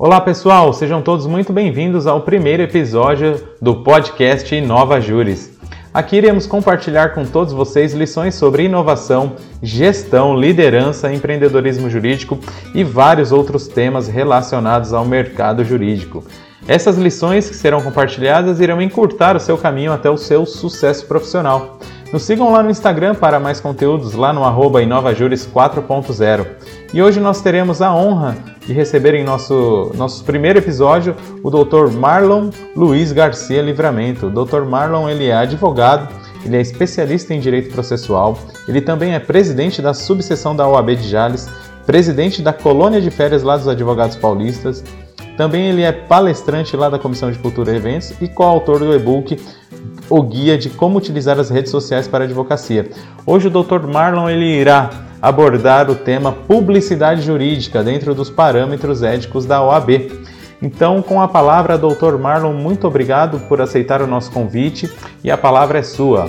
Olá pessoal, sejam todos muito bem-vindos ao primeiro episódio do podcast Inova Juris. Aqui iremos compartilhar com todos vocês lições sobre inovação, gestão, liderança, empreendedorismo jurídico e vários outros temas relacionados ao mercado jurídico. Essas lições que serão compartilhadas irão encurtar o seu caminho até o seu sucesso profissional. Nos sigam lá no Instagram para mais conteúdos lá no arroba InovaJuris 4.0. E hoje nós teremos a honra de receber em nosso, nosso primeiro episódio o Dr. Marlon Luiz Garcia Livramento. O Dr. Marlon ele é advogado, ele é especialista em direito processual, ele também é presidente da subseção da OAB de Jales, presidente da colônia de férias lá dos advogados paulistas, também ele é palestrante lá da Comissão de Cultura e Eventos e coautor do e-book O Guia de Como Utilizar as Redes Sociais para a Advocacia. Hoje o Dr. Marlon ele irá abordar o tema publicidade jurídica dentro dos parâmetros éticos da OAB. Então, com a palavra, Dr. Marlon, muito obrigado por aceitar o nosso convite e a palavra é sua.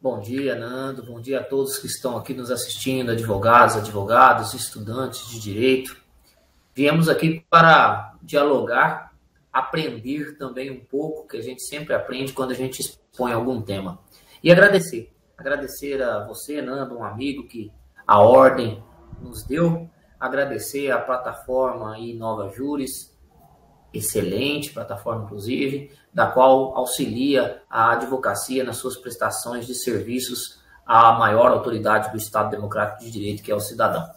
Bom dia, Nando. Bom dia a todos que estão aqui nos assistindo, advogados, advogados, estudantes de direito. Viemos aqui para dialogar, aprender também um pouco, que a gente sempre aprende quando a gente expõe algum tema. E agradecer agradecer a você, Nando, um amigo que a ordem nos deu, agradecer a plataforma Nova Júris, excelente plataforma, inclusive, da qual auxilia a advocacia nas suas prestações de serviços à maior autoridade do Estado Democrático de Direito, que é o cidadão.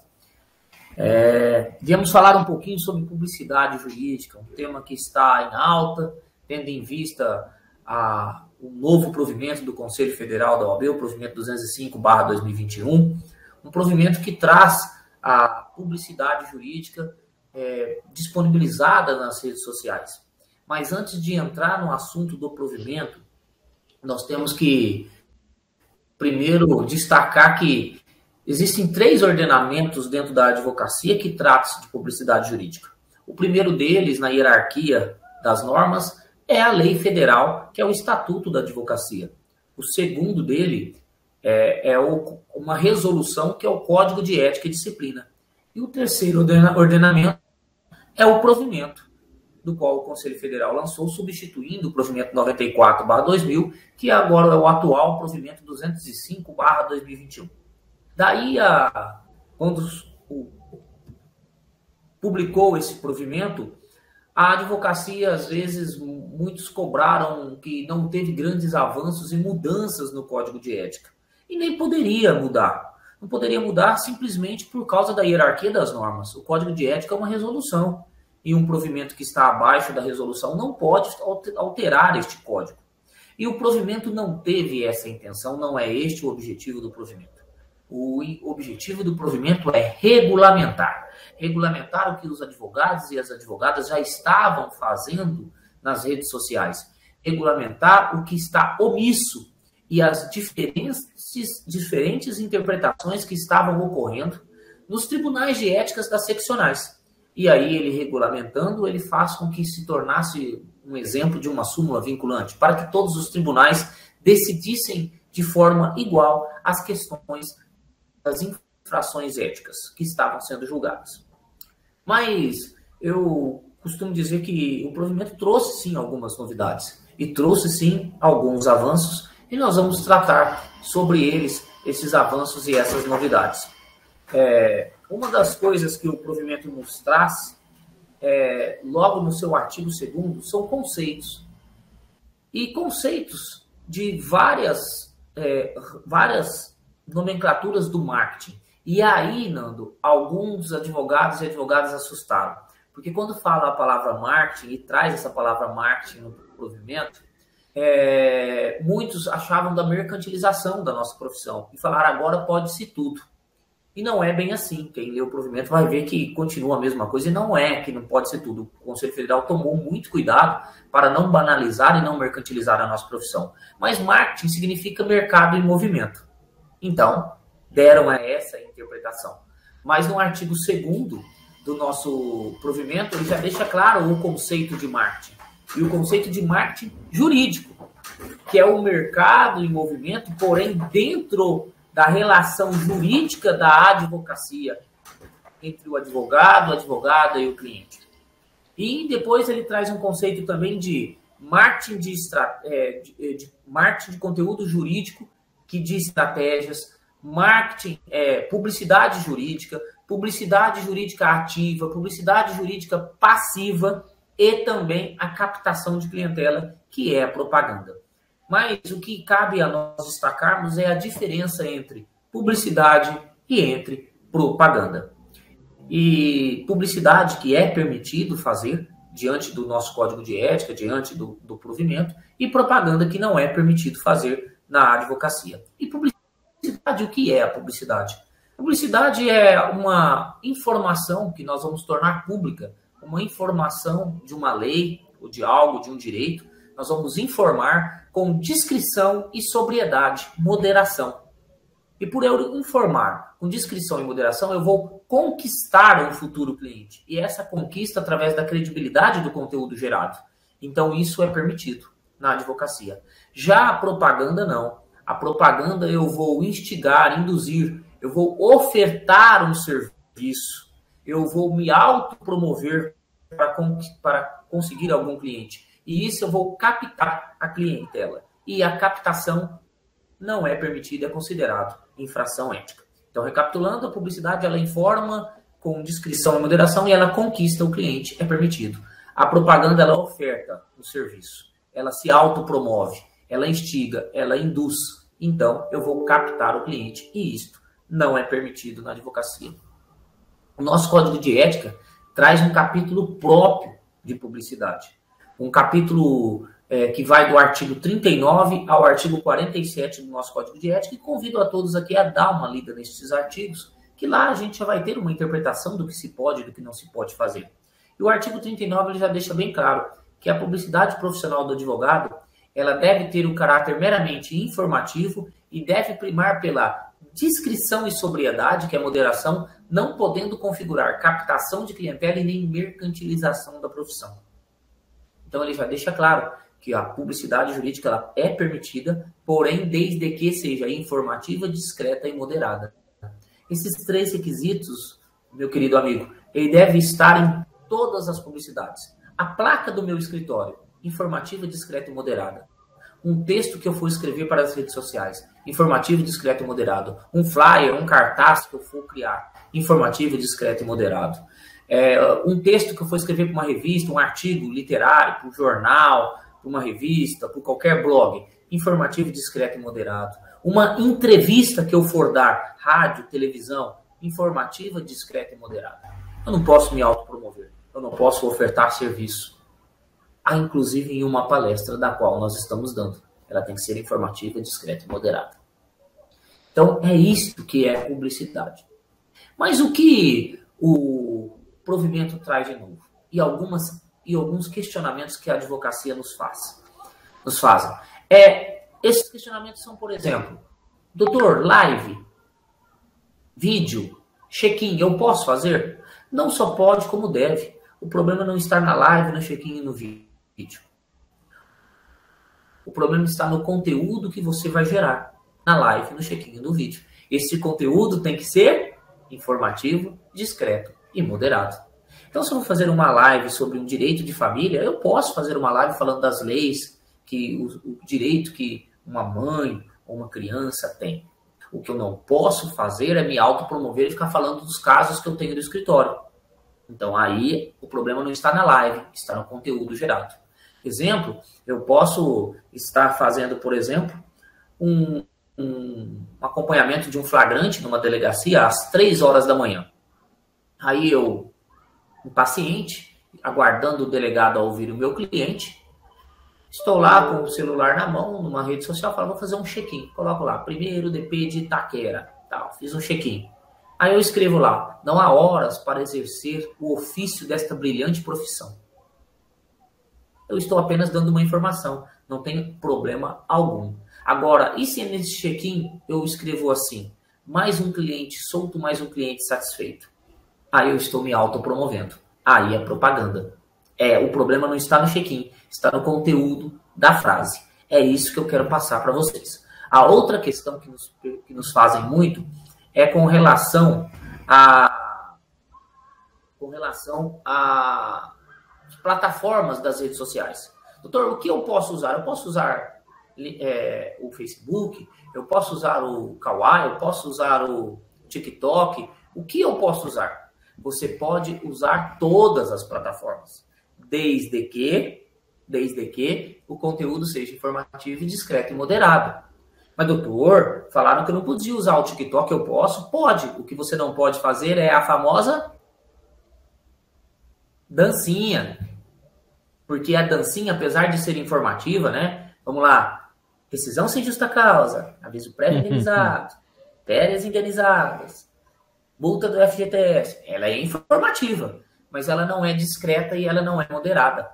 É, viemos falar um pouquinho sobre publicidade jurídica, um tema que está em alta, tendo em vista a o novo provimento do Conselho Federal da OAB, o provimento 205/2021, um provimento que traz a publicidade jurídica é, disponibilizada nas redes sociais. Mas antes de entrar no assunto do provimento, nós temos que primeiro destacar que existem três ordenamentos dentro da advocacia que tratam de publicidade jurídica. O primeiro deles, na hierarquia das normas, é a lei federal, que é o Estatuto da Advocacia. O segundo dele é, é o, uma resolução, que é o Código de Ética e Disciplina. E o terceiro ordenamento é o provimento, do qual o Conselho Federal lançou, substituindo o provimento 94-2000, que agora é o atual provimento 205-2021. Daí, a, quando o, publicou esse provimento, a advocacia, às vezes, muitos cobraram que não teve grandes avanços e mudanças no código de ética. E nem poderia mudar. Não poderia mudar simplesmente por causa da hierarquia das normas. O código de ética é uma resolução. E um provimento que está abaixo da resolução não pode alterar este código. E o provimento não teve essa intenção, não é este o objetivo do provimento. O objetivo do provimento é regulamentar. Regulamentar o que os advogados e as advogadas já estavam fazendo nas redes sociais. Regulamentar o que está omisso e as diferentes, diferentes interpretações que estavam ocorrendo nos tribunais de éticas das seccionais. E aí, ele regulamentando, ele faz com que se tornasse um exemplo de uma súmula vinculante, para que todos os tribunais decidissem de forma igual as questões das infrações éticas que estavam sendo julgadas. Mas eu costumo dizer que o provimento trouxe sim algumas novidades e trouxe sim alguns avanços e nós vamos tratar sobre eles, esses avanços e essas novidades. É, uma das coisas que o provimento nos traz, é, logo no seu artigo 2 são conceitos. E conceitos de várias, é, várias nomenclaturas do marketing. E aí, Nando, alguns advogados e advogadas assustaram. Porque quando fala a palavra marketing e traz essa palavra marketing no provimento, é, muitos achavam da mercantilização da nossa profissão e falaram agora pode-se tudo. E não é bem assim. Quem lê o provimento vai ver que continua a mesma coisa e não é que não pode ser tudo. O Conselho Federal tomou muito cuidado para não banalizar e não mercantilizar a nossa profissão. Mas marketing significa mercado em movimento. Então, deram a essa interpretação. Mas no artigo 2 do nosso provimento, ele já deixa claro o conceito de marketing. E o conceito de marketing jurídico, que é o mercado em movimento, porém dentro da relação jurídica da advocacia entre o advogado, a advogada e o cliente. E depois ele traz um conceito também de marketing de, é, de, de, marketing de conteúdo jurídico que de estratégias, marketing, é, publicidade jurídica, publicidade jurídica ativa, publicidade jurídica passiva e também a captação de clientela, que é a propaganda. Mas o que cabe a nós destacarmos é a diferença entre publicidade e entre propaganda. E publicidade que é permitido fazer diante do nosso código de ética, diante do, do provimento, e propaganda que não é permitido fazer na advocacia. E publicidade, o que é a publicidade? Publicidade é uma informação que nós vamos tornar pública, uma informação de uma lei, ou de algo, de um direito, nós vamos informar com discrição e sobriedade, moderação. E por eu informar com discrição e moderação, eu vou conquistar um futuro cliente. E essa conquista através da credibilidade do conteúdo gerado. Então, isso é permitido na advocacia. Já a propaganda, não. A propaganda eu vou instigar, induzir, eu vou ofertar um serviço, eu vou me autopromover para, para conseguir algum cliente. E isso eu vou captar a clientela. E a captação não é permitida, é considerado infração ética. Então, recapitulando, a publicidade ela informa com discrição e moderação e ela conquista o cliente, é permitido. A propaganda ela oferta o serviço, ela se autopromove, ela instiga, ela induz. Então, eu vou captar o cliente e isto não é permitido na advocacia. O nosso código de ética traz um capítulo próprio de publicidade. Um capítulo é, que vai do artigo 39 ao artigo 47 do nosso Código de Ética, e convido a todos aqui a dar uma lida nesses artigos, que lá a gente já vai ter uma interpretação do que se pode e do que não se pode fazer. E o artigo 39 ele já deixa bem claro que a publicidade profissional do advogado ela deve ter um caráter meramente informativo e deve primar pela discrição e sobriedade, que é moderação, não podendo configurar captação de clientela e nem mercantilização da profissão. Então ele já deixa claro que a publicidade jurídica ela é permitida, porém desde que seja informativa, discreta e moderada. Esses três requisitos, meu querido amigo, ele deve estar em todas as publicidades. A placa do meu escritório, informativa, discreta e moderada. Um texto que eu for escrever para as redes sociais, informativo, discreto e moderado. Um flyer, um cartaz que eu for criar, informativo, discreto e moderado. É, um texto que eu for escrever para uma revista, um artigo literário, para um jornal, para uma revista, para qualquer blog, informativo, discreto e moderado. Uma entrevista que eu for dar, rádio, televisão, informativa, discreta e moderada. Eu não posso me autopromover, eu não posso ofertar serviço. Há inclusive em uma palestra da qual nós estamos dando. Ela tem que ser informativa, discreta e moderada. Então é isto que é publicidade. Mas o que o provimento traz de novo? E algumas e alguns questionamentos que a advocacia nos faz. Nos fazem. É, esses questionamentos são, por exemplo, doutor, live, vídeo, check-in, eu posso fazer? Não só pode, como deve. O problema não está na live, no check-in e no vídeo. O problema está no conteúdo que você vai gerar na live, no check-in no vídeo. Esse conteúdo tem que ser informativo, discreto e moderado. Então, se eu vou fazer uma live sobre um direito de família, eu posso fazer uma live falando das leis, que o, o direito que uma mãe ou uma criança tem. O que eu não posso fazer é me autopromover e ficar falando dos casos que eu tenho no escritório. Então, aí o problema não está na live, está no conteúdo gerado. Exemplo, eu posso estar fazendo, por exemplo, um, um acompanhamento de um flagrante numa delegacia às três horas da manhã. Aí eu impaciente, aguardando o delegado a ouvir o meu cliente. Estou lá com o celular na mão, numa rede social, falo, vou fazer um check-in. Coloco lá, primeiro DP de Itaquera, tal, fiz um check-in. Aí eu escrevo lá, não há horas para exercer o ofício desta brilhante profissão. Eu estou apenas dando uma informação, não tem problema algum. Agora, e se nesse check-in eu escrevo assim, mais um cliente solto, mais um cliente satisfeito? aí eu estou me autopromovendo. Aí é propaganda. É, o problema não está no check-in, está no conteúdo da frase. É isso que eu quero passar para vocês. A outra questão que nos, que nos fazem muito é com relação a com relação às plataformas das redes sociais. Doutor, o que eu posso usar? Eu posso usar é, o Facebook, eu posso usar o Kawaii, eu posso usar o TikTok. O que eu posso usar? Você pode usar todas as plataformas, desde que, desde que o conteúdo seja informativo discreto e moderado. Mas, doutor, falaram que eu não podia usar o TikTok, eu posso? Pode. O que você não pode fazer é a famosa dancinha. Porque a dancinha, apesar de ser informativa, né? Vamos lá. Rescisão sem justa causa, aviso prévio indenizado, férias indenizadas, multa do FGTS. Ela é informativa, mas ela não é discreta e ela não é moderada.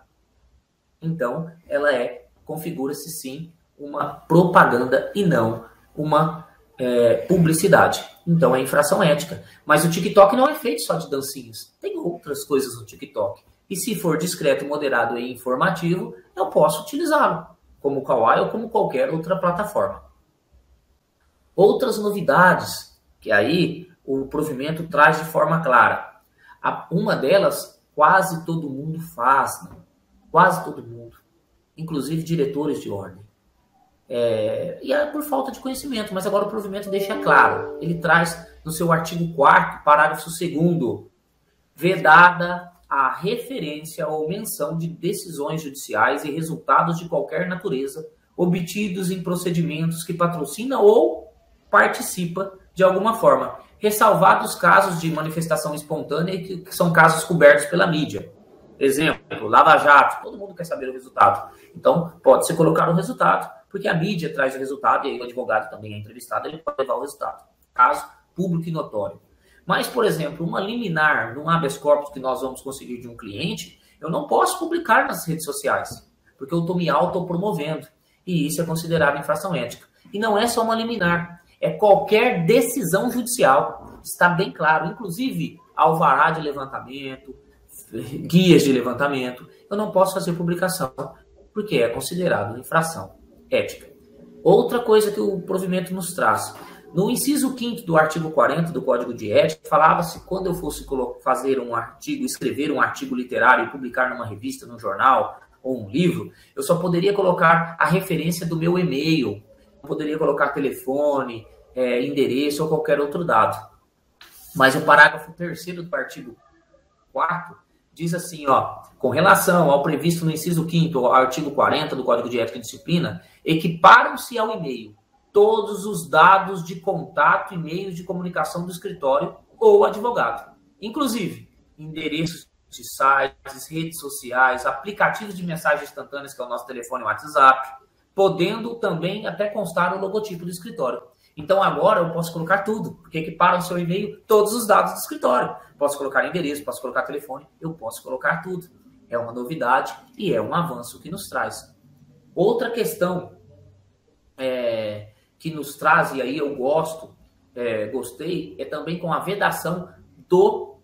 Então, ela é, configura-se sim uma propaganda e não uma é, publicidade. Então é infração ética. Mas o TikTok não é feito só de dancinhas. Tem outras coisas no TikTok. E se for discreto, moderado e informativo, eu posso utilizá-lo, como o Kawaii ou como qualquer outra plataforma. Outras novidades que aí o provimento traz de forma clara. Uma delas, quase todo mundo faz, né? quase todo mundo, inclusive diretores de ordem. É, e é por falta de conhecimento, mas agora o provimento deixa claro. Ele traz no seu artigo 4 parágrafo 2 vedada a referência ou menção de decisões judiciais e resultados de qualquer natureza obtidos em procedimentos que patrocina ou participa de alguma forma, ressalvados casos de manifestação espontânea que são casos cobertos pela mídia. Exemplo, Lava Jato, todo mundo quer saber o resultado. Então, pode-se colocar o resultado porque a mídia traz o resultado e aí o advogado também é entrevistado, ele pode levar o resultado. Caso público e notório. Mas, por exemplo, uma liminar num habeas corpus que nós vamos conseguir de um cliente, eu não posso publicar nas redes sociais, porque eu estou me autopromovendo. E isso é considerado infração ética. E não é só uma liminar, é qualquer decisão judicial. Está bem claro, inclusive alvará de levantamento, guias de levantamento. Eu não posso fazer publicação, porque é considerado infração ética. Outra coisa que o provimento nos traz. No inciso 5 do artigo 40 do Código de Ética, falava-se quando eu fosse fazer um artigo, escrever um artigo literário e publicar numa revista, num jornal ou um livro, eu só poderia colocar a referência do meu e-mail, não poderia colocar telefone, é, endereço ou qualquer outro dado. Mas o parágrafo 3 do artigo 4 diz assim, ó, com relação ao previsto no inciso 5 artigo 40 do Código de Ética e Disciplina, equiparam-se ao e-mail todos os dados de contato e meios de comunicação do escritório ou advogado, inclusive endereços de sites, redes sociais, aplicativos de mensagens instantâneas, que é o nosso telefone WhatsApp, podendo também até constar o logotipo do escritório. Então agora eu posso colocar tudo, porque equipara no seu e-mail todos os dados do escritório. Posso colocar endereço, posso colocar telefone, eu posso colocar tudo. É uma novidade e é um avanço que nos traz. Outra questão é, que nos traz, e aí eu gosto, é, gostei, é também com a vedação do,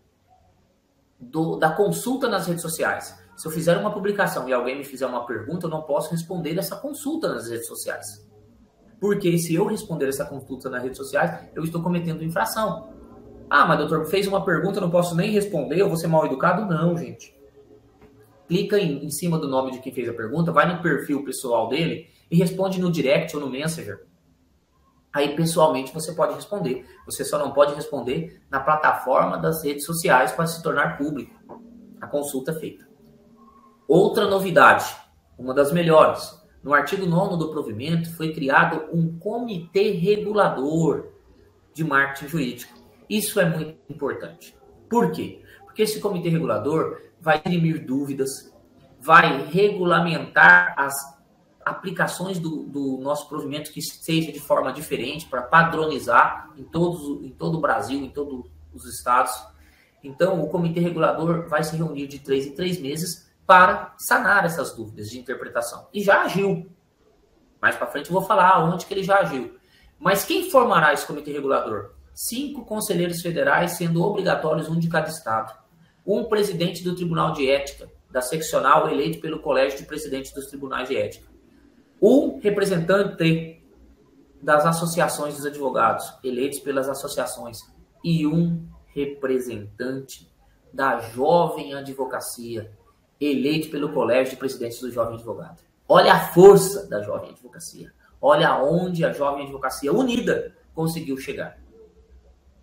do, da consulta nas redes sociais. Se eu fizer uma publicação e alguém me fizer uma pergunta, eu não posso responder essa consulta nas redes sociais. Porque se eu responder essa consulta nas redes sociais, eu estou cometendo infração. Ah, mas doutor, fez uma pergunta, não posso nem responder, eu vou ser mal educado? Não, gente. Clica em, em cima do nome de quem fez a pergunta, vai no perfil pessoal dele e responde no direct ou no Messenger. Aí, pessoalmente, você pode responder. Você só não pode responder na plataforma das redes sociais para se tornar público. A consulta é feita. Outra novidade, uma das melhores. No artigo 9 do provimento, foi criado um comitê regulador de marketing jurídico. Isso é muito importante. Por quê? Porque esse comitê regulador vai dirimir dúvidas, vai regulamentar as aplicações do, do nosso provimento que seja de forma diferente para padronizar em, todos, em todo o Brasil, em todos os estados. Então, o comitê regulador vai se reunir de três em três meses para sanar essas dúvidas de interpretação. E já agiu. Mais para frente eu vou falar onde que ele já agiu. Mas quem formará esse comitê regulador? Cinco conselheiros federais, sendo obrigatórios um de cada estado. Um presidente do Tribunal de Ética, da seccional eleito pelo Colégio de Presidentes dos Tribunais de Ética. Um representante das associações dos advogados, eleitos pelas associações. E um representante da jovem advocacia, eleito pelo Colégio de Presidentes do Jovem Advogado. Olha a força da jovem advocacia. Olha aonde a jovem advocacia unida conseguiu chegar.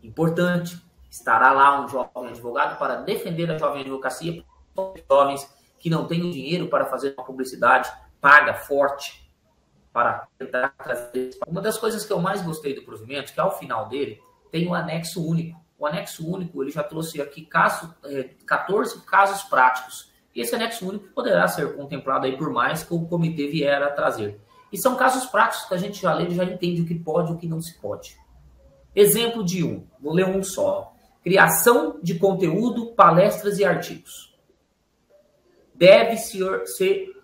Importante, estará lá um jovem advogado para defender a jovem advocacia, jovens que não têm o dinheiro para fazer uma publicidade paga forte para tentar trazer. Uma das coisas que eu mais gostei do provimento, que ao final dele tem um anexo único. O anexo único, ele já trouxe aqui caso, 14 é, casos práticos. E esse anexo único poderá ser contemplado aí por mais que o comitê vier a trazer. E são casos práticos que a gente já lê e já entende o que pode e o que não se pode. Exemplo de um, vou ler um só. Criação de conteúdo, palestras e artigos. Deve ser,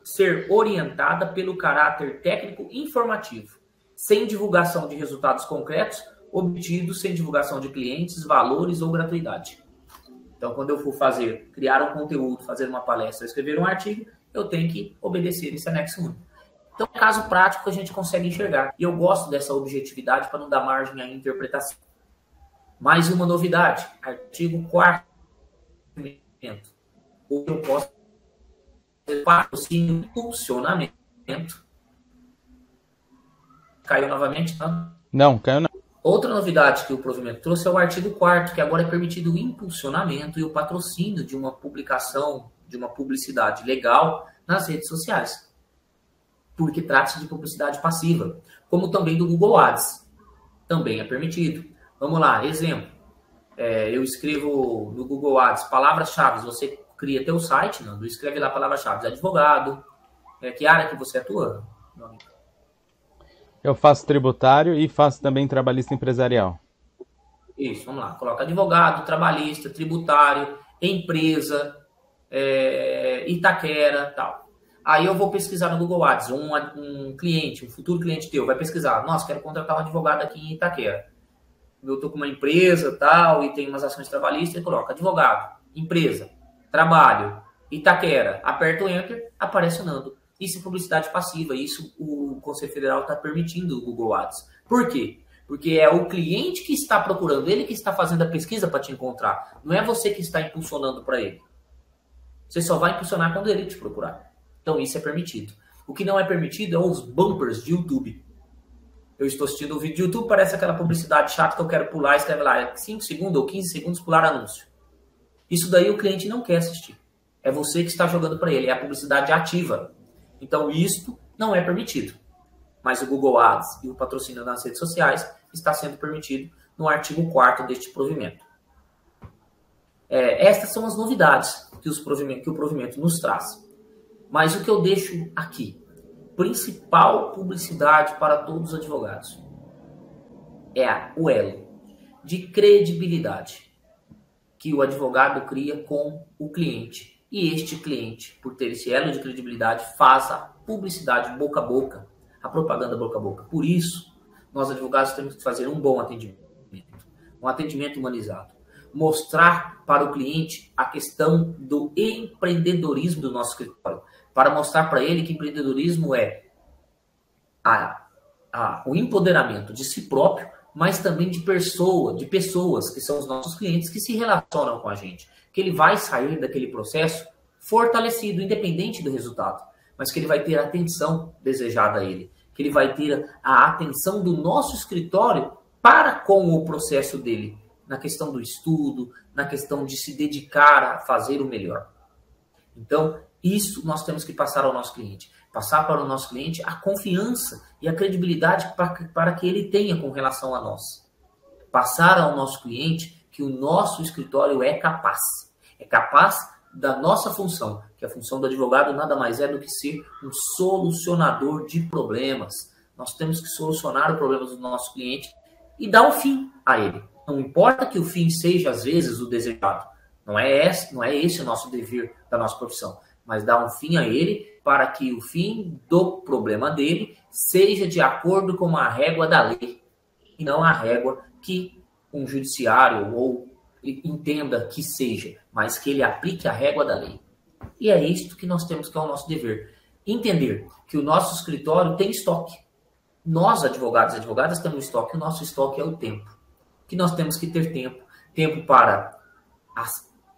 ser orientada pelo caráter técnico informativo, sem divulgação de resultados concretos obtidos sem divulgação de clientes, valores ou gratuidade. Então, quando eu for fazer, criar um conteúdo, fazer uma palestra, escrever um artigo, eu tenho que obedecer esse anexo 1. Então, caso prático que a gente consegue enxergar. E eu gosto dessa objetividade para não dar margem à interpretação. Mais uma novidade, artigo 4 ou eu posso patrocínio funcionamento. Caiu novamente? Não, não caiu não. Outra novidade que o provimento trouxe é o artigo 4 que agora é permitido o impulsionamento e o patrocínio de uma publicação, de uma publicidade legal nas redes sociais. Porque trata-se de publicidade passiva, como também do Google Ads. Também é permitido. Vamos lá, exemplo. É, eu escrevo no Google Ads palavras-chave, você cria teu site, não, escreve lá palavras-chave, advogado, é, que área que você atua, meu amigo? Eu faço tributário e faço também trabalhista empresarial. Isso, vamos lá. Coloca advogado, trabalhista, tributário, empresa, é, Itaquera, tal. Aí eu vou pesquisar no Google Ads, um, um cliente, um futuro cliente teu vai pesquisar, nossa, quero contratar um advogado aqui em Itaquera. Eu estou com uma empresa, tal, e tem umas ações trabalhistas, e coloca advogado, empresa, trabalho, Itaquera, aperta o Enter, aparece o Nando. Isso é publicidade passiva. Isso o Conselho Federal está permitindo o Google Ads. Por quê? Porque é o cliente que está procurando, ele que está fazendo a pesquisa para te encontrar. Não é você que está impulsionando para ele. Você só vai impulsionar quando ele te procurar. Então isso é permitido. O que não é permitido é os bumpers de YouTube. Eu estou assistindo o vídeo de YouTube, parece aquela publicidade chata que eu quero pular, escreve lá 5 segundos ou 15 segundos pular anúncio. Isso daí o cliente não quer assistir. É você que está jogando para ele, é a publicidade ativa. Então, isto não é permitido. Mas o Google Ads e o patrocínio nas redes sociais está sendo permitido no artigo 4 deste provimento. É, estas são as novidades que, os provimento, que o provimento nos traz. Mas o que eu deixo aqui, principal publicidade para todos os advogados, é o elo de credibilidade que o advogado cria com o cliente e este cliente, por ter esse elo de credibilidade, faz a publicidade boca a boca, a propaganda boca a boca. Por isso, nós advogados temos que fazer um bom atendimento, um atendimento humanizado. Mostrar para o cliente a questão do empreendedorismo do nosso escritório, para mostrar para ele que empreendedorismo é a, a, o empoderamento de si próprio, mas também de pessoa, de pessoas que são os nossos clientes que se relacionam com a gente que ele vai sair daquele processo fortalecido, independente do resultado, mas que ele vai ter a atenção desejada a ele, que ele vai ter a atenção do nosso escritório para com o processo dele, na questão do estudo, na questão de se dedicar a fazer o melhor. Então, isso nós temos que passar ao nosso cliente. Passar para o nosso cliente a confiança e a credibilidade para, para que ele tenha com relação a nós. Passar ao nosso cliente que o nosso escritório é capaz é capaz da nossa função, que a função do advogado nada mais é do que ser um solucionador de problemas. Nós temos que solucionar o problema do nosso cliente e dar o um fim a ele. Não importa que o fim seja, às vezes, o desejado. Não é esse, não é esse o nosso dever da nossa profissão, mas dar um fim a ele para que o fim do problema dele seja de acordo com a régua da lei e não a régua que um judiciário ou entenda que seja, mas que ele aplique a régua da lei. E é isto que nós temos que é o nosso dever. Entender que o nosso escritório tem estoque. Nós, advogados e advogadas, temos estoque. O nosso estoque é o tempo. Que nós temos que ter tempo. Tempo para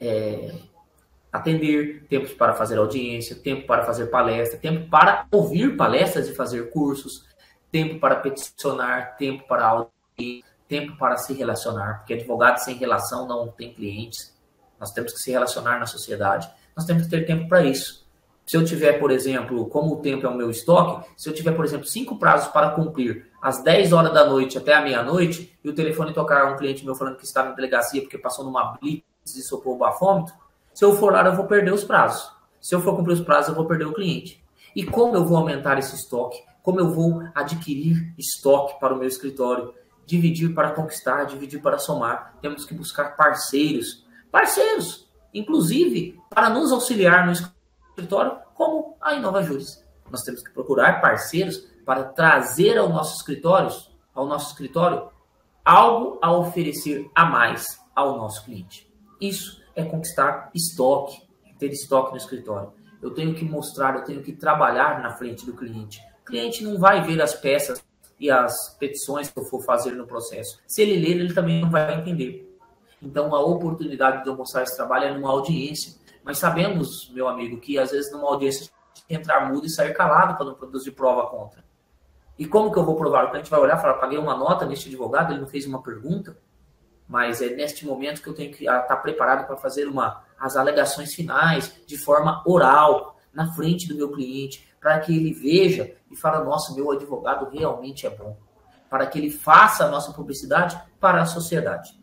é, atender, tempo para fazer audiência, tempo para fazer palestra, tempo para ouvir palestras e fazer cursos, tempo para peticionar, tempo para audiência, tempo para se relacionar, porque advogado sem relação não tem clientes. Nós temos que se relacionar na sociedade. Nós temos que ter tempo para isso. Se eu tiver, por exemplo, como o tempo é o meu estoque, se eu tiver, por exemplo, cinco prazos para cumprir às 10 horas da noite até a meia-noite, e o telefone tocar um cliente meu falando que está na delegacia porque passou numa blitz e socorro bafômetro, se eu for lá, eu vou perder os prazos. Se eu for cumprir os prazos, eu vou perder o cliente. E como eu vou aumentar esse estoque? Como eu vou adquirir estoque para o meu escritório? Dividir para conquistar, dividir para somar. Temos que buscar parceiros. Parceiros, inclusive, para nos auxiliar no escritório, como a Inova Juris. Nós temos que procurar parceiros para trazer ao nosso escritório, ao nosso escritório, algo a oferecer a mais ao nosso cliente. Isso é conquistar estoque, ter estoque no escritório. Eu tenho que mostrar, eu tenho que trabalhar na frente do cliente. O cliente não vai ver as peças e as petições que eu for fazer no processo. Se ele ler, ele também não vai entender. Então, a oportunidade de eu mostrar esse trabalho é numa audiência. Mas sabemos, meu amigo, que às vezes numa audiência entrar mudo e sair calado para não produzir prova contra. E como que eu vou provar? O cliente vai olhar e falar, paguei uma nota neste advogado, ele não fez uma pergunta mas é neste momento que eu tenho que estar tá preparado para fazer uma, as alegações finais de forma oral, na frente do meu cliente, para que ele veja e fale, nossa, meu advogado realmente é bom. Para que ele faça a nossa publicidade para a sociedade.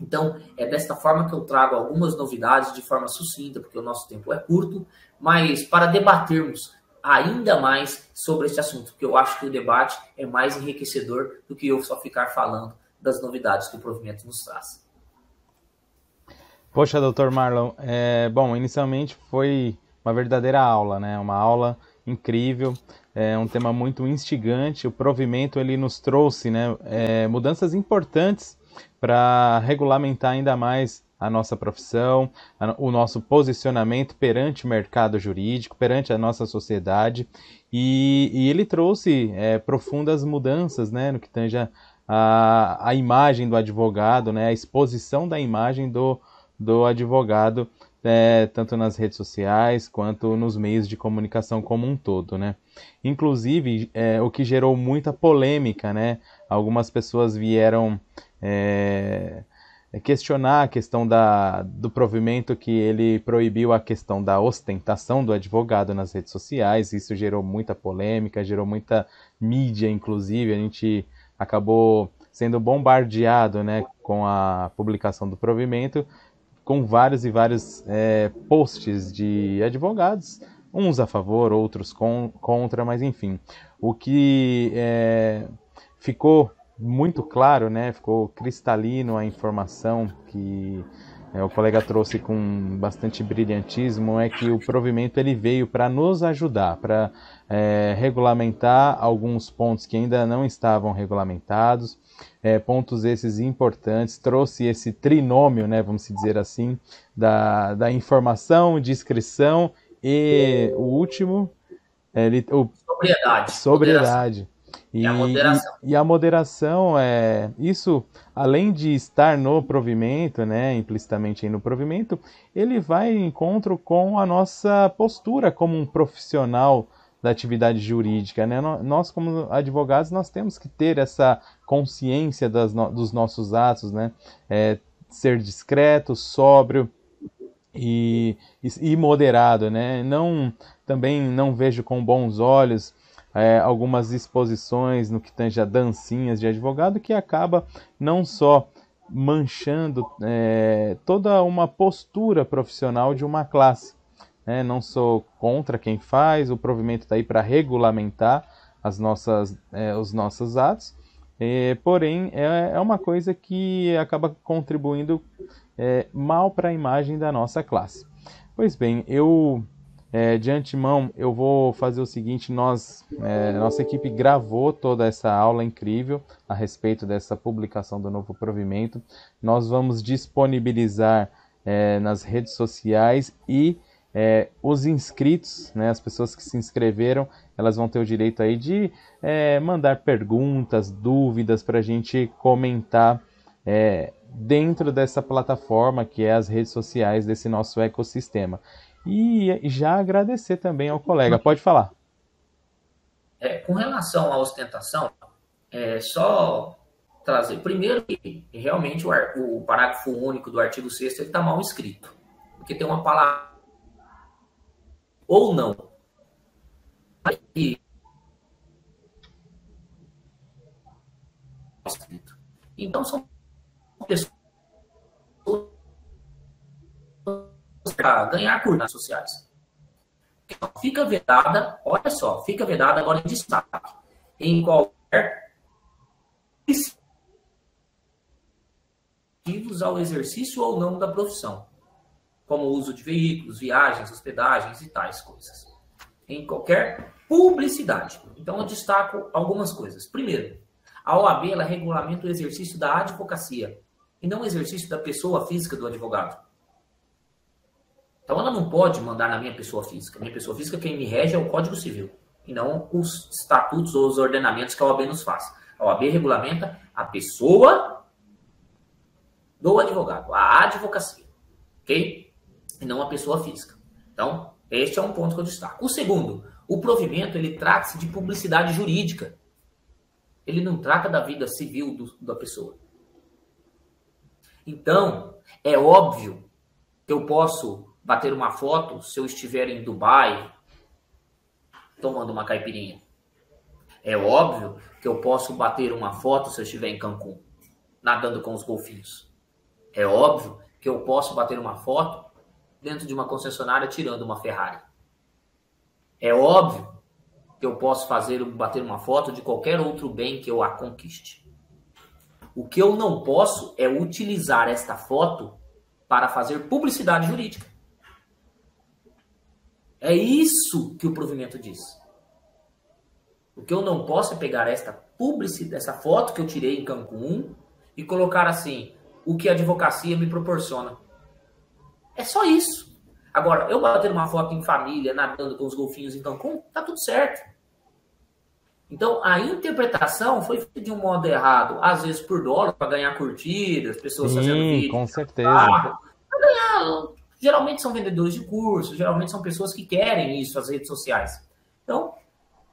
Então, é desta forma que eu trago algumas novidades de forma sucinta, porque o nosso tempo é curto, mas para debatermos ainda mais sobre esse assunto, porque eu acho que o debate é mais enriquecedor do que eu só ficar falando das novidades que o provimento nos traz. Poxa, doutor Marlon, é, bom, inicialmente foi uma verdadeira aula, né? Uma aula incrível, é um tema muito instigante. O provimento ele nos trouxe, né, é, mudanças importantes para regulamentar ainda mais a nossa profissão, a, o nosso posicionamento perante o mercado jurídico, perante a nossa sociedade, e, e ele trouxe é, profundas mudanças, né, no que tange a, a, a imagem do advogado, né, a exposição da imagem do, do advogado, é, tanto nas redes sociais quanto nos meios de comunicação como um todo. Né? Inclusive, é, o que gerou muita polêmica, né? algumas pessoas vieram é, questionar a questão da, do provimento que ele proibiu a questão da ostentação do advogado nas redes sociais. Isso gerou muita polêmica, gerou muita mídia, inclusive. A gente acabou sendo bombardeado né, com a publicação do provimento, com vários e vários é, posts de advogados, uns a favor, outros com, contra, mas enfim. O que é, ficou muito claro, né, ficou cristalino a informação que é, o colega trouxe com bastante brilhantismo é que o provimento ele veio para nos ajudar, para é, regulamentar alguns pontos que ainda não estavam regulamentados, é, pontos esses importantes, trouxe esse trinômio, né, vamos dizer assim, da, da informação, descrição e o último, é, o, sobriedade. sobriedade. E, e, a moderação. E, e, a moderação é isso, além de estar no provimento, né, implicitamente no provimento, ele vai em encontro com a nossa postura como um profissional da atividade jurídica. Né? Nós, como advogados, nós temos que ter essa consciência das no, dos nossos atos, né? É, ser discreto, sóbrio e, e, e, moderado. Né? Não, também não vejo com bons olhos é, algumas exposições no que tange a dancinhas de advogado que acaba não só manchando é, toda uma postura profissional de uma classe, né? Não sou contra quem faz, o provimento está aí para regulamentar as nossas, é, os nossos atos, é, porém é, é, uma coisa que acaba contribuindo é, mal para a imagem da nossa classe. Pois bem, eu é, de antemão eu vou fazer o seguinte: nós, é, nossa equipe gravou toda essa aula incrível a respeito dessa publicação do novo provimento. Nós vamos disponibilizar é, nas redes sociais e é, os inscritos, né, as pessoas que se inscreveram, elas vão ter o direito aí de é, mandar perguntas, dúvidas para a gente comentar é, dentro dessa plataforma que é as redes sociais desse nosso ecossistema. E já agradecer também ao colega. Pode falar. É, com relação à ostentação, é só trazer. Primeiro, que realmente o, o parágrafo único do artigo 6 está mal escrito. Porque tem uma palavra ou não. Aí, então são pessoas para ganhar curvas sociais. Então, fica vedada, olha só, fica vedada agora em destaque, em qualquer ao exercício ou não da profissão, como o uso de veículos, viagens, hospedagens e tais coisas. Em qualquer publicidade. Então, eu destaco algumas coisas. Primeiro, a OAB ela regulamenta o exercício da advocacia e não o exercício da pessoa física do advogado. Então, ela não pode mandar na minha pessoa física. Minha pessoa física, quem me rege é o Código Civil e não os estatutos ou os ordenamentos que a OAB nos faz. A OAB regulamenta a pessoa do advogado, a advocacia, ok? E não a pessoa física. Então, este é um ponto que eu destaco. O segundo, o provimento, ele trata-se de publicidade jurídica. Ele não trata da vida civil do, da pessoa. Então, é óbvio que eu posso bater uma foto se eu estiver em Dubai tomando uma caipirinha. É óbvio que eu posso bater uma foto se eu estiver em Cancún nadando com os golfinhos. É óbvio que eu posso bater uma foto dentro de uma concessionária tirando uma Ferrari. É óbvio que eu posso fazer bater uma foto de qualquer outro bem que eu a conquiste. O que eu não posso é utilizar esta foto para fazer publicidade jurídica. É isso que o provimento diz. O que eu não posso é pegar esta publicidade, essa foto que eu tirei em Cancún e colocar assim: o que a advocacia me proporciona. É só isso. Agora, eu bater uma foto em família, nadando com os golfinhos em Cancún, tá tudo certo. Então, a interpretação foi feita de um modo errado, às vezes por dólar, para ganhar curtidas, pessoas Sim, fazendo vídeo. com certeza. Para ganhar. Geralmente são vendedores de cursos, geralmente são pessoas que querem isso, as redes sociais. Então,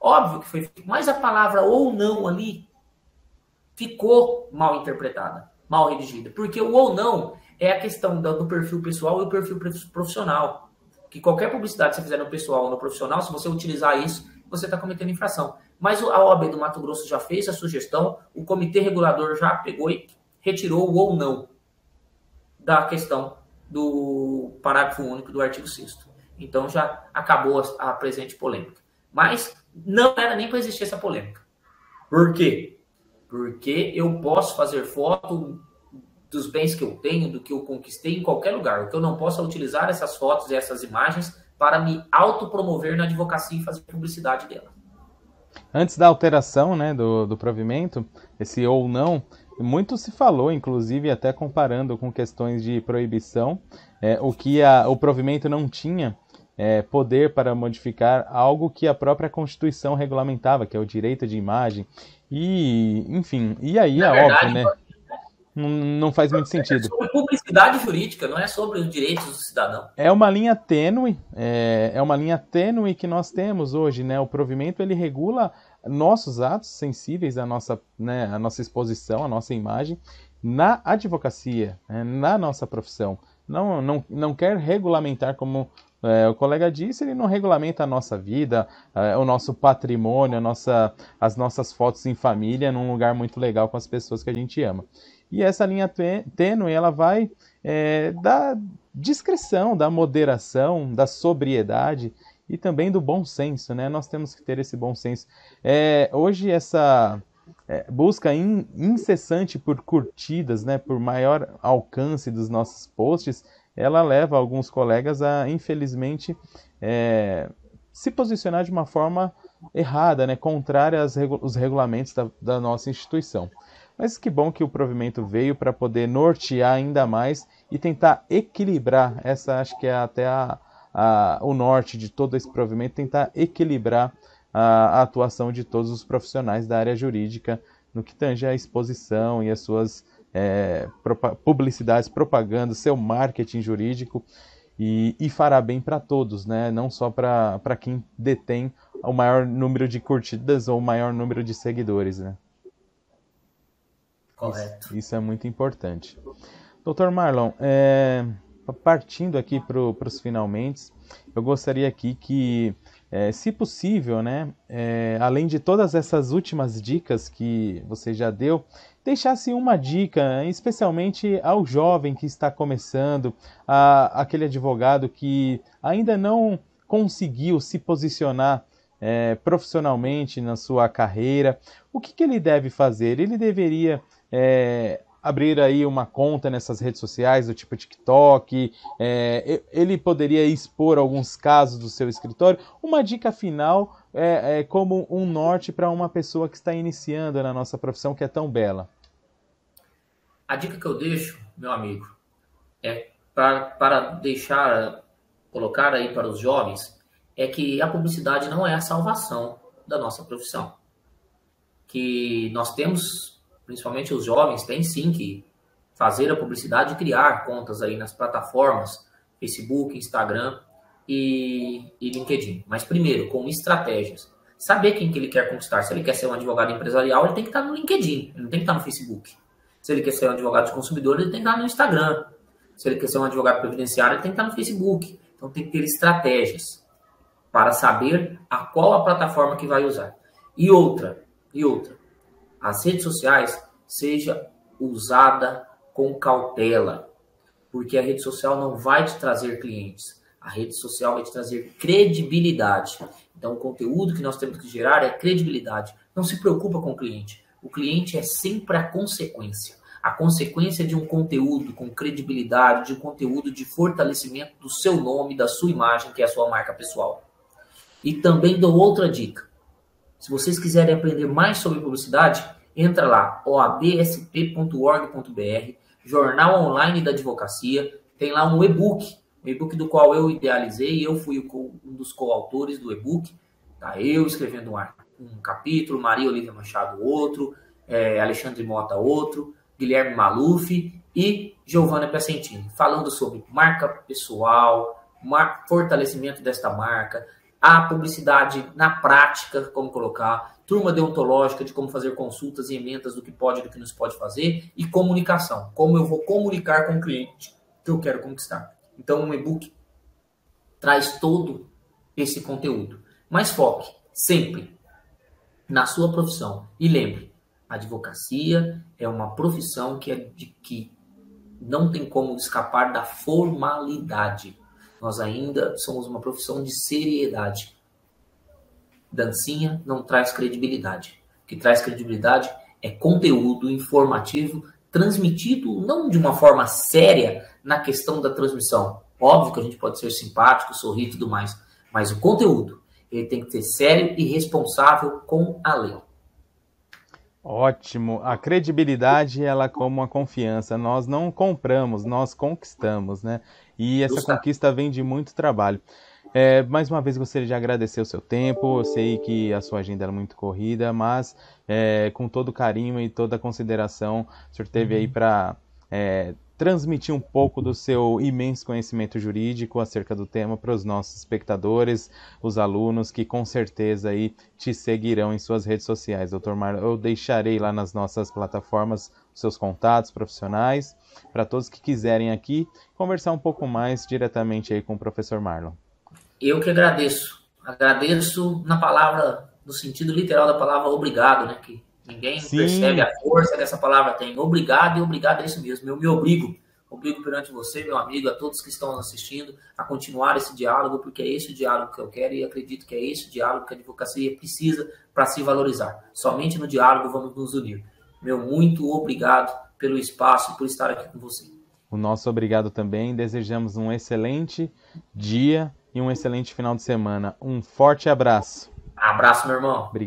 óbvio que foi feito, mas a palavra ou não ali ficou mal interpretada mal redigida. Porque o ou não é a questão do perfil pessoal e o perfil profissional. Que qualquer publicidade que você fizer no pessoal ou no profissional, se você utilizar isso, você está cometendo infração. Mas a OAB do Mato Grosso já fez a sugestão, o comitê regulador já pegou e retirou o ou não da questão do parágrafo único do artigo 6 Então já acabou a, a presente polêmica. Mas não era nem para existir essa polêmica. Por quê? Porque eu posso fazer foto dos bens que eu tenho, do que eu conquistei em qualquer lugar. O que eu não posso é utilizar essas fotos e essas imagens para me autopromover na advocacia e fazer publicidade dela. Antes da alteração né, do, do provimento, esse ou não, muito se falou, inclusive até comparando com questões de proibição, é, o que a, o provimento não tinha é, poder para modificar algo que a própria Constituição regulamentava, que é o direito de imagem e, enfim, e aí Na é verdade, óbvio, né? Não, não faz muito sentido. É sobre publicidade jurídica, não é sobre os direitos do cidadão. É uma linha tênue, é, é uma linha tênue que nós temos hoje, né? O provimento ele regula nossos atos sensíveis à nossa, né, à nossa exposição, à nossa imagem na advocacia, né, na nossa profissão. Não, não, não quer regulamentar como é, o colega disse, ele não regulamenta a nossa vida, é, o nosso patrimônio, a nossa, as nossas fotos em família num lugar muito legal com as pessoas que a gente ama. E essa linha tênue, ela vai é, da discrição, da moderação, da sobriedade e também do bom senso, né? Nós temos que ter esse bom senso. É, hoje essa é, busca in, incessante por curtidas, né, por maior alcance dos nossos posts, ela leva alguns colegas a, infelizmente, é, se posicionar de uma forma errada, né, contrária aos regu regulamentos da, da, nossa instituição. Mas que bom que o provimento veio para poder nortear ainda mais e tentar equilibrar, essa acho que é até a, a, o norte de todo esse provimento, tentar equilibrar a, a atuação de todos os profissionais da área jurídica no que tange a exposição e as suas é, publicidades, propaganda, seu marketing jurídico e, e fará bem para todos, né? não só para quem detém o maior número de curtidas ou o maior número de seguidores. Né? Correto. Isso, isso é muito importante. Doutor Marlon, é, partindo aqui para os finalmente, eu gostaria aqui que, é, se possível, né, é, além de todas essas últimas dicas que você já deu, deixasse uma dica, especialmente ao jovem que está começando, a, aquele advogado que ainda não conseguiu se posicionar é, profissionalmente na sua carreira, o que, que ele deve fazer? Ele deveria é, abrir aí uma conta nessas redes sociais do tipo TikTok, é, ele poderia expor alguns casos do seu escritório. Uma dica final é, é como um norte para uma pessoa que está iniciando na nossa profissão que é tão bela. A dica que eu deixo, meu amigo, é para, para deixar, colocar aí para os jovens, é que a publicidade não é a salvação da nossa profissão. Que nós temos principalmente os jovens, têm sim que fazer a publicidade e criar contas aí nas plataformas Facebook, Instagram e, e LinkedIn. Mas primeiro, com estratégias. Saber quem que ele quer conquistar. Se ele quer ser um advogado empresarial, ele tem que estar no LinkedIn, ele não tem que estar no Facebook. Se ele quer ser um advogado de consumidor, ele tem que estar no Instagram. Se ele quer ser um advogado previdenciário, ele tem que estar no Facebook. Então tem que ter estratégias para saber a qual a plataforma que vai usar. E outra, e outra, as redes sociais seja usada com cautela, porque a rede social não vai te trazer clientes, a rede social vai te trazer credibilidade. Então, o conteúdo que nós temos que gerar é credibilidade. Não se preocupa com o cliente. O cliente é sempre a consequência. A consequência de um conteúdo com credibilidade, de um conteúdo de fortalecimento do seu nome, da sua imagem, que é a sua marca pessoal. E também dou outra dica. Se vocês quiserem aprender mais sobre publicidade, entra lá, oabsp.org.br, Jornal Online da Advocacia, tem lá um e-book, um e-book do qual eu idealizei, eu fui um dos coautores do e-book, tá? eu escrevendo um, um capítulo, Maria Olivia Machado outro, é, Alexandre Mota outro, Guilherme Maluf e Giovanna Piacentini, falando sobre marca pessoal, fortalecimento desta marca, a publicidade na prática, como colocar, turma deontológica de como fazer consultas e emendas do que pode e do que não se pode fazer, e comunicação, como eu vou comunicar com o cliente que eu quero conquistar. Então, um e-book traz todo esse conteúdo. Mas foque sempre na sua profissão. E lembre, advocacia é uma profissão que, é de, que não tem como escapar da formalidade. Nós ainda somos uma profissão de seriedade. Dancinha não traz credibilidade. O que traz credibilidade é conteúdo informativo transmitido não de uma forma séria na questão da transmissão. Óbvio que a gente pode ser simpático, sorrir e tudo mais, mas o conteúdo ele tem que ser sério e responsável com a lei. Ótimo. A credibilidade, ela como a confiança. Nós não compramos, nós conquistamos, né? E essa Justa. conquista vem de muito trabalho. É, mais uma vez gostaria de agradecer o seu tempo. Eu sei que a sua agenda é muito corrida, mas é, com todo carinho e toda consideração, o senhor teve uhum. aí para é, transmitir um pouco do seu imenso conhecimento jurídico acerca do tema para os nossos espectadores, os alunos que com certeza aí te seguirão em suas redes sociais. Doutor Marlon, eu deixarei lá nas nossas plataformas seus contatos profissionais para todos que quiserem aqui conversar um pouco mais diretamente aí com o professor Marlon. Eu que agradeço. Agradeço na palavra, no sentido literal da palavra obrigado, né? Que ninguém Sim. percebe a força que essa palavra tem. Obrigado e obrigado é isso mesmo. Eu me obrigo. Obrigo perante você, meu amigo, a todos que estão assistindo, a continuar esse diálogo, porque é esse o diálogo que eu quero e acredito que é esse o diálogo que a advocacia precisa para se valorizar. Somente no diálogo vamos nos unir. Meu muito obrigado pelo espaço e por estar aqui com você. O nosso obrigado também. Desejamos um excelente dia e um excelente final de semana. Um forte abraço. Abraço, meu irmão. Obrigado.